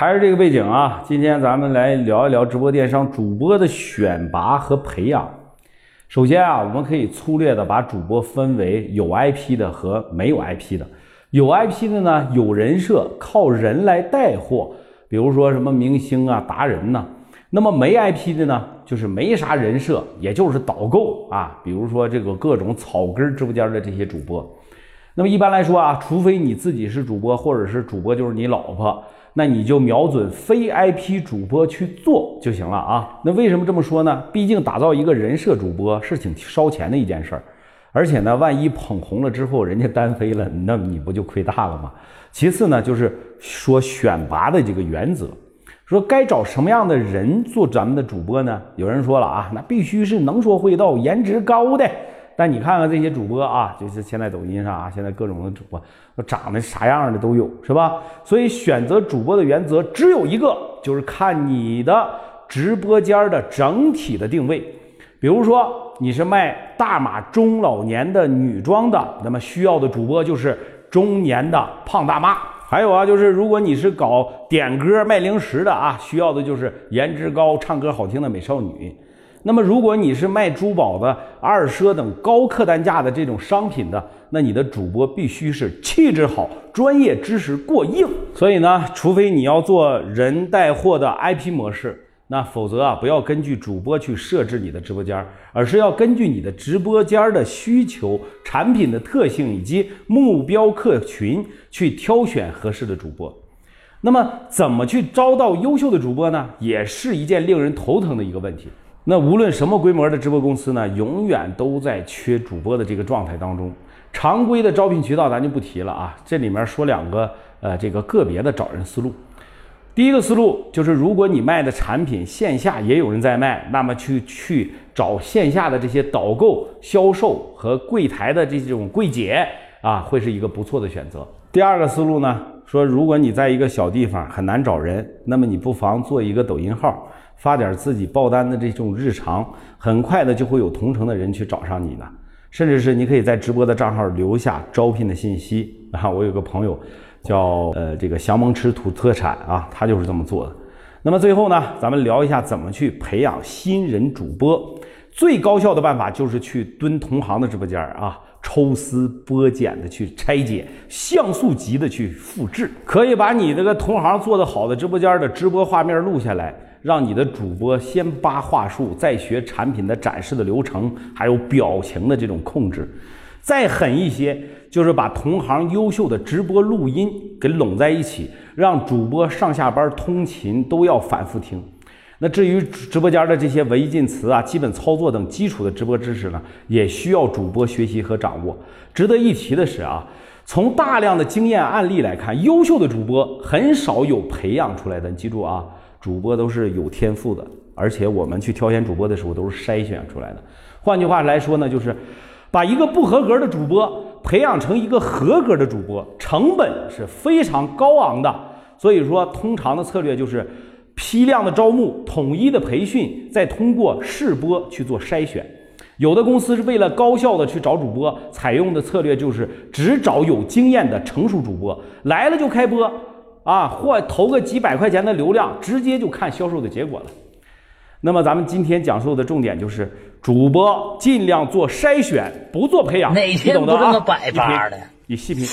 还是这个背景啊，今天咱们来聊一聊直播电商主播的选拔和培养。首先啊，我们可以粗略的把主播分为有 IP 的和没有 IP 的。有 IP 的呢，有人设，靠人来带货，比如说什么明星啊、达人呐。那么没 IP 的呢，就是没啥人设，也就是导购啊，比如说这个各种草根直播间的这些主播。那么一般来说啊，除非你自己是主播，或者是主播就是你老婆。那你就瞄准非 IP 主播去做就行了啊。那为什么这么说呢？毕竟打造一个人设主播是挺烧钱的一件事儿，而且呢，万一捧红了之后人家单飞了，那你不就亏大了吗？其次呢，就是说选拔的这个原则，说该找什么样的人做咱们的主播呢？有人说了啊，那必须是能说会道、颜值高的。但你看看这些主播啊，就是现在抖音上啊，现在各种的主播，长得啥样的都有，是吧？所以选择主播的原则只有一个，就是看你的直播间的整体的定位。比如说你是卖大码中老年的女装的，那么需要的主播就是中年的胖大妈。还有啊，就是如果你是搞点歌卖零食的啊，需要的就是颜值高、唱歌好听的美少女。那么，如果你是卖珠宝的、二奢等高客单价的这种商品的，那你的主播必须是气质好、专业知识过硬。所以呢，除非你要做人带货的 IP 模式，那否则啊，不要根据主播去设置你的直播间，而是要根据你的直播间的需求、产品的特性以及目标客群去挑选合适的主播。那么，怎么去招到优秀的主播呢？也是一件令人头疼的一个问题。那无论什么规模的直播公司呢，永远都在缺主播的这个状态当中。常规的招聘渠道咱就不提了啊，这里面说两个呃这个个别的找人思路。第一个思路就是，如果你卖的产品线下也有人在卖，那么去去找线下的这些导购、销售和柜台的这种柜姐啊，会是一个不错的选择。第二个思路呢，说如果你在一个小地方很难找人，那么你不妨做一个抖音号。发点自己爆单的这种日常，很快的就会有同城的人去找上你呢。甚至是你可以在直播的账号留下招聘的信息啊。我有个朋友叫呃这个祥蒙吃土特产啊，他就是这么做的。那么最后呢，咱们聊一下怎么去培养新人主播。最高效的办法就是去蹲同行的直播间啊，抽丝剥茧的去拆解，像素级的去复制。可以把你这个同行做的好的直播间的直播画面录下来。让你的主播先扒话术，再学产品的展示的流程，还有表情的这种控制。再狠一些，就是把同行优秀的直播录音给拢在一起，让主播上下班通勤都要反复听。那至于直播间的这些文艺进词啊、基本操作等基础的直播知识呢，也需要主播学习和掌握。值得一提的是啊，从大量的经验案例来看，优秀的主播很少有培养出来的。你记住啊。主播都是有天赋的，而且我们去挑选主播的时候都是筛选出来的。换句话来说呢，就是把一个不合格的主播培养成一个合格的主播，成本是非常高昂的。所以说，通常的策略就是批量的招募、统一的培训，再通过试播去做筛选。有的公司是为了高效的去找主播，采用的策略就是只找有经验的成熟主播，来了就开播。啊，或投个几百块钱的流量，直接就看销售的结果了。那么咱们今天讲述的重点就是，主播尽量做筛选，不做培养。哪天不这么百发的？你细品。